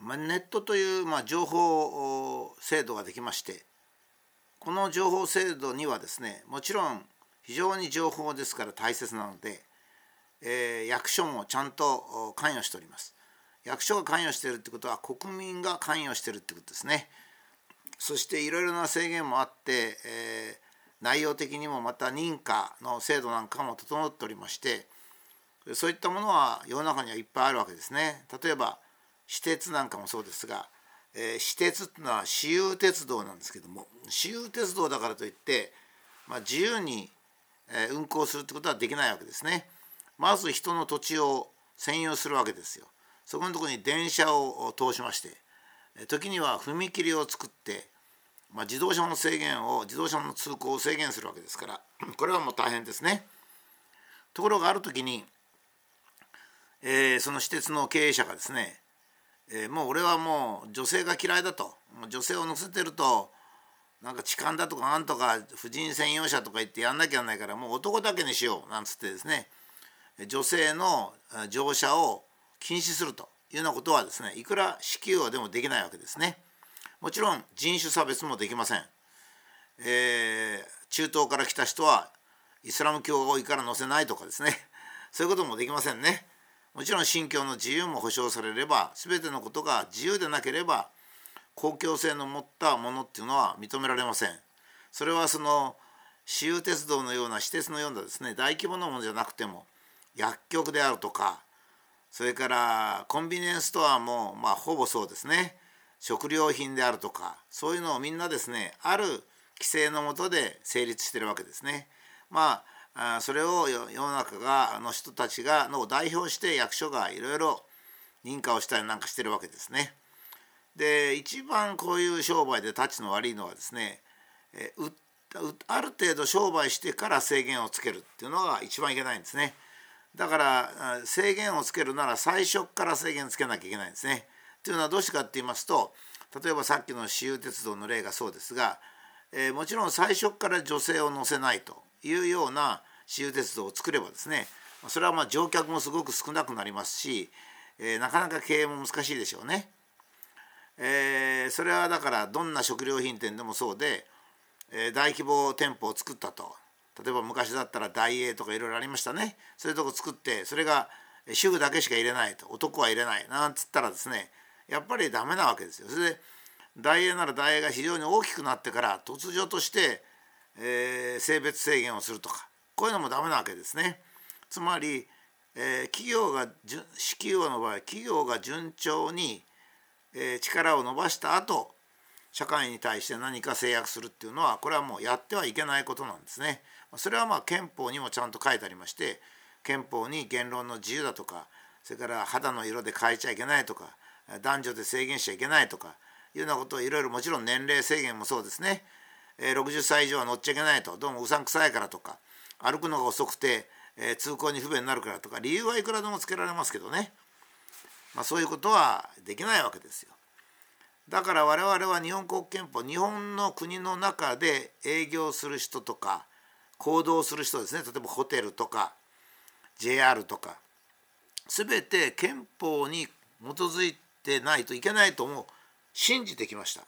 まあ、ネットという、まあ、情報制度ができましてこの情報制度にはですねもちろん非常に情報ですから大切なので、えー、役所もちゃんと関与しております。役所が関与しているってことは国民が関与しているってことですね。そしていろいろな制限もあって、えー、内容的にもまた認可の制度なんかも整っておりましてそういったものは世の中にはいっぱいあるわけですね。例えば私鉄なんかもそうですが、えー、私鉄っていうのは私有鉄道なんですけども私有鉄道だからといって、まあ、自由に、運行するってことはできないわけですね。まず人の土地を占有するわけですよ。そこのところに電車を通しまして時には踏切を作って、まあ、自動車の制限を自動車の通行を制限するわけですから これはもう大変ですね。ところがある時に、えー、その私鉄の経営者がですねえー、もう俺はもう女性が嫌いだと女性を乗せてるとなんか痴漢だとかなんとか婦人専用車とか言ってやんなきゃなんないからもう男だけにしようなんつってですね女性の乗車を禁止するというようなことはですねいくら支給はでもできないわけですね。もちろん人種差別もできません。えー、中東から来た人はイスラム教が多いから乗せないとかですねそういうこともできませんね。もちろん信教の自由も保障されれば全てのことが自由でなければ公共性の持ったものっていうのは認められません。それはその私有鉄道のような私鉄のようなですね大規模なものじゃなくても薬局であるとかそれからコンビニエンスストアもまあほぼそうですね食料品であるとかそういうのをみんなですねある規制のもとで成立してるわけですね。まああそれを世の中がの人たちがの代表して役所がいろいろ認可をしたりなんかしてるわけですね。で一番こういう商売で立ちの悪いのはですねえうある程度商売してから制限をつけるっていうのが一番いけないんですね。だから制限をつけるなら最初から制限つけなきゃいけないんですね。というのはどうしてかって言いますと例えばさっきの私有鉄道の例がそうですが、えー、もちろん最初から女性を乗せないというような私有鉄道を作ればですねそれはまあ乗客もすごく少なくなりますし、えー、なかなか経営も難しいでしょうね。えー、それはだからどんな食料品店でもそうで、えー、大規模店舗を作ったと。例えば昔だったら大英とかいろいろありましたね。そういうとこ作ってそれが主婦だけしか入れないと。男は入れない。なんつったらですねやっぱりダメなわけですよ。それで大英なら大英が非常に大きくなってから突如として、えー、性別制限をするとか。こういうのもダメなわけですね。つまり、えー、企業が支給の場合企業が順調に、えー、力を伸ばした後社会に対して何か制約するっていうのはこれはもうやってはいけないことなんですね。それはまあ憲法にもちゃんと書いてありまして憲法に言論の自由だとかそれから肌の色で変えちゃいけないとか男女で制限しちゃいけないとかいうようなことをいろいろもちろん年齢制限もそうですね、60歳以上は乗っちゃいけないとどうもうさんくさいからとか歩くのが遅くて、えー、通行に不便になるからとか理由はいくらでもつけられますけどね、まあ、そういうことはできないわけですよ。だから我々は日本国憲法日本の国の中で営業する人とか行動する人ですね例えばホテルとか JR とか全て憲法に基づいてないといけないとも信じてきました。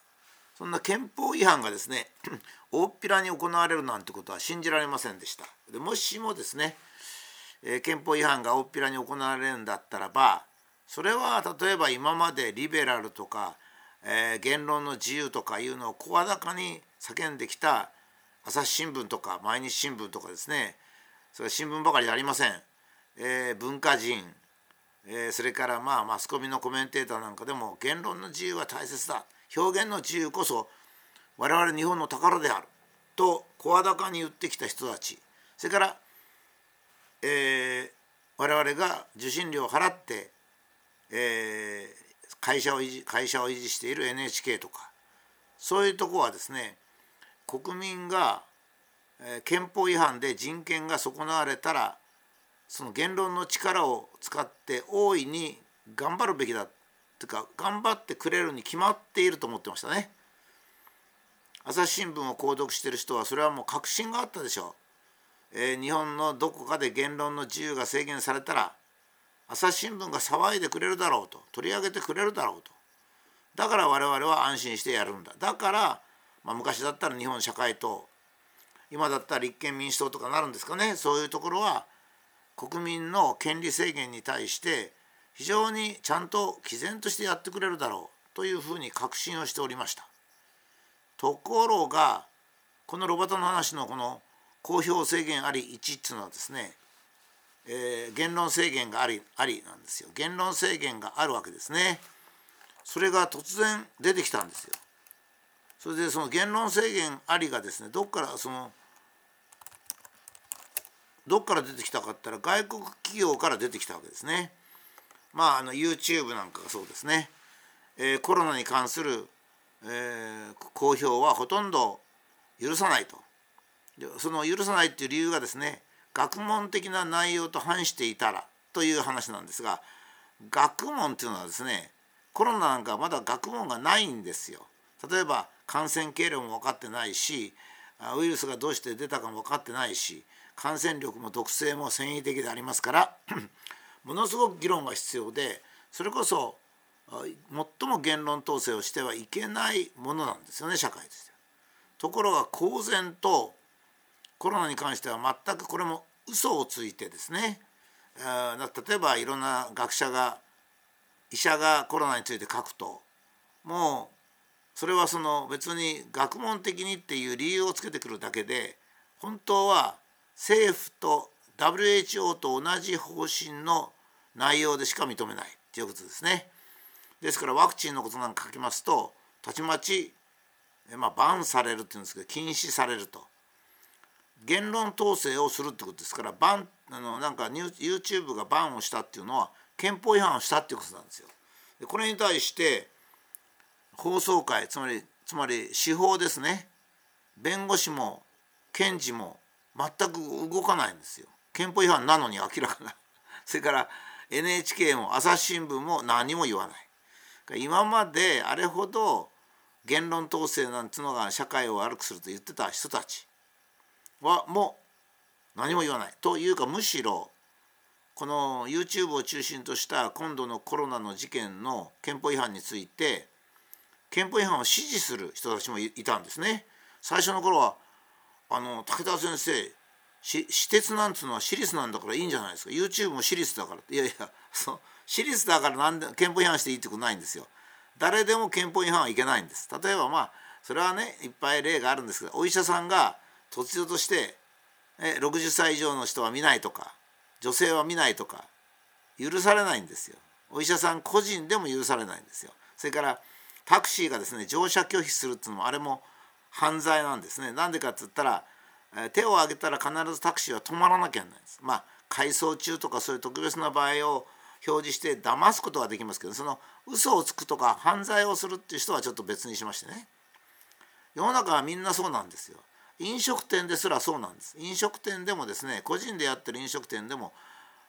そんな憲法違反がですね 大っぴらに行われるなんてことは信じられませんでした。でもしもですね、えー、憲法違反が大っぴらに行われるんだったらばそれは例えば今までリベラルとか、えー、言論の自由とかいうのを声高に叫んできた朝日新聞とか毎日新聞とかですねそれは新聞ばかりでありません、えー、文化人、えー、それからまあマスコミのコメンテーターなんかでも言論の自由は大切だ表現の自由こそ我々日本の宝である。と声高に言ってきた人たち。それから、えー、我々が受信料を払って、えー、会社を維持会社を維持している NHK とかそういうとこはですね国民が、憲法違反で人権が損なわれたらその言論の力を使って大いに頑張るべきだていうか頑張ってくれるに決まっていると思ってましたね。朝日新聞を購読してる人はそれはもう確信があったでしょう。えー、日本のどこかで言論の自由が制限されたら朝日新聞が騒いでくれるだろうと取り上げてくれるだろうとだから我々は安心してやるんだだから、まあ、昔だったら日本社会と今だったら立憲民主党とかなるんですかねそういうところは国民の権利制限に対して非常にちゃんと毅然としてやってくれるだろうというふうに確信をしておりました。ところがこのロバタの話のこの公表制限あり1っていうのはですね、えー、言論制限がありありなんですよ。言論制限があるわけですね。それが突然出てきたんですよ。それでその言論制限ありがですねどっからそのどっから出てきたかって言ったら外国企業から出てきたわけですね。まああの YouTube なんかがそうですね、えー、コロナに関する、えー、公表はほとんど許さないとその許さないっていう理由がですね学問的な内容と反していたらという話なんですが学問っていうのはですねコロナなんかまだ学問がないんですよ。例えば感染経路も分かってないしウイルスがどうして出たかも分かってないし感染力も毒性も繊維的でありますからものすごく議論が必要でそれこそ最も言論統制をしてはいけないものなんですよね社会として。ところが公然とコロナに関しては全くこれも嘘をついてですね例えばいろんな学者が医者がコロナについて書くともうそれはその別に学問的にっていう理由をつけてくるだけで本当は政府と WHO と同じ方針の内容でしか認めないということですね。ですからワクチンのことなんか書きますとたちまちまあ、バンされるっていうんですけど禁止されると言論統制をするってことですからバンあのなんか YouTube がバンをしたっていうのは憲法違反をしたっていうことなんですよ。でこれに対して放送会つまりつまり司法ですね弁護士も検事も全く動かないんですよ。憲法違反なのに明らかな。それから NHK も朝日新聞も何も言わない。今まであれほど言論統制なんつうのが社会を悪くすると言ってた人たちはもう何も言わないというかむしろこの YouTube を中心とした今度のコロナの事件の憲法違反について憲法違反を支持する人たちもいたんですね。最初の頃はあの武田先生私鉄なんつうのは私立なんだからいいんじゃないですか。YouTube も私立だから。いやいやそ私立だからなんで憲法違反していいってことないんですよ。誰でも憲法違反はいけないんです。例えばまあそれはねいっぱい例があるんですけどお医者さんが突如としてえ60歳以上の人は見ないとか女性は見ないとか許されないんですよ。お医者さん個人でも許されないんですよ。それからタクシーがですね乗車拒否するっていうのもあれも犯罪なんですね。なんでかって言ったら手を挙げたら必ずタクシーは止まらなきゃならないんです。まあ改装中とかそういう特別な場合を表示して騙すことはできますけどその嘘をつくとか犯罪をするっていう人はちょっと別にしましてね。世の中はみんなそうなんですよ。飲食店ですらそうなんです。飲食店でもですね個人でやってる飲食店でも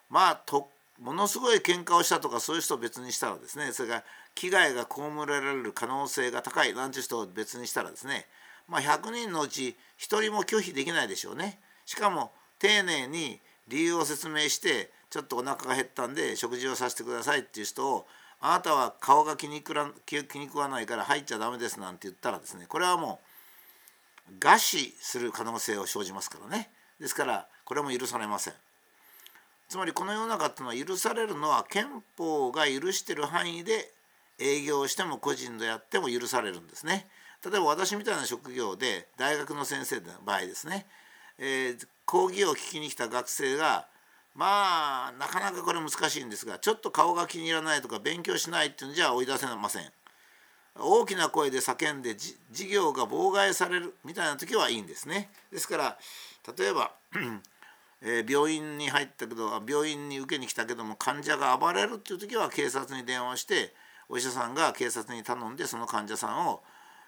まあとものすごい喧嘩をしたとかそういう人を別にしたらですねそれから危害が被られる可能性が高いなんていう人を別にしたらですねまあ100人のうち1人も拒否できないでしょうね。しかも丁寧に理由を説明してちょっとお腹が減ったんで食事をさせてくださいっていう人をあなたは顔が気に食ら気に食わないから入っちゃダメですなんて言ったらですねこれはもう餓死する可能性を生じますからね。ですからこれも許されません。つまりこの世の中っていうのは許されるのは憲法が許してる範囲で営業しても個人でやっても許されるんですね。例えば私みたいな職業で大学の先生の場合ですね、えー、講義を聞きに来た学生がまあなかなかこれ難しいんですがちょっと顔が気に入らないとか勉強しないっていうんじゃ追い出せません。大きな声で叫んで授業が妨害されるみたいな時はいいんですね。ですから例えばえー、病院に入ったけど病院に受けに来たけども患者が暴れるっていう時は警察に電話してお医者さんが警察に頼んでその患者さんを、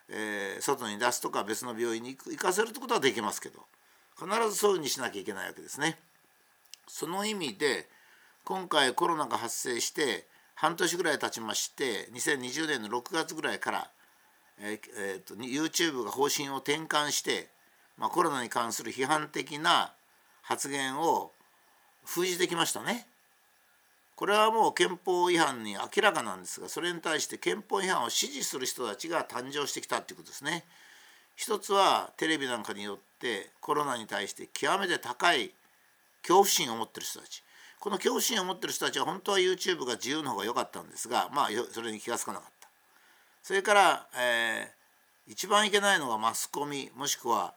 えー、外に出すとか別の病院に行かせるってことはできますけど必ずそういうふうにしなきゃいけないわけですね。その意味で今回コロナが発生して半年ぐらい経ちまして2020年の6月ぐらいから、えーえーと、YouTube が方針を転換して、まあ、コロナに関する批判的な発言を封じてきましたね。これはもう憲法違反に明らかなんですがそれに対して憲法違反を支持する人たちが誕生してきたっていうことですね。一つはテレビなんかによってコロナに対して極めて高い恐怖心を持ってる人たち。この恐怖心を持ってる人たちは本当は YouTube が自由の方が良かったんですがまあそれに気が付かなかった。それから、えー、一番いけないのがマスコミもしくは、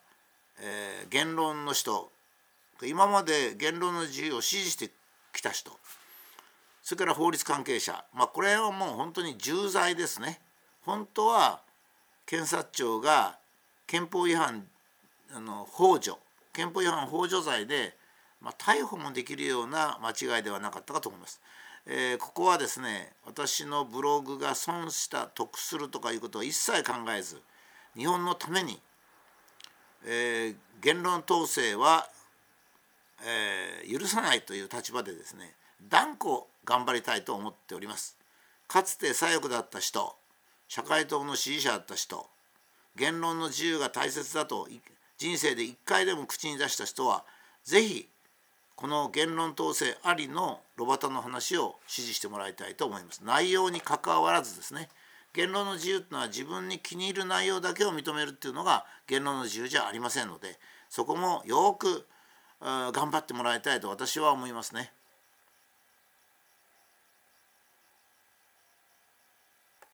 えー、言論の人。今まで言論の自由を支持してきた人。それから法律関係者まあこれはもう本当に重罪ですね本当は検察庁が憲法違反あの幇助憲法違反幇助罪で、まあ、逮捕もできるような間違いではなかったかと思います。えー、ここはですね私のブログが損した得するとかいうことを一切考えず日本のために、えー、言論統制は、えー、許さないという立場でですね断固頑張りたいと思っております。かつて左翼だった人社会党の支持者だった人言論の自由が大切だと人生で一回でも口に出した人は是非この言論統制ありのロバタの話を支持してもらいたいと思います。内容にかかわらずですね言論の自由っていうのは自分に気に入る内容だけを認めるっていうのが言論の自由じゃありませんのでそこもよく頑張ってもらいたいと私は思いますね。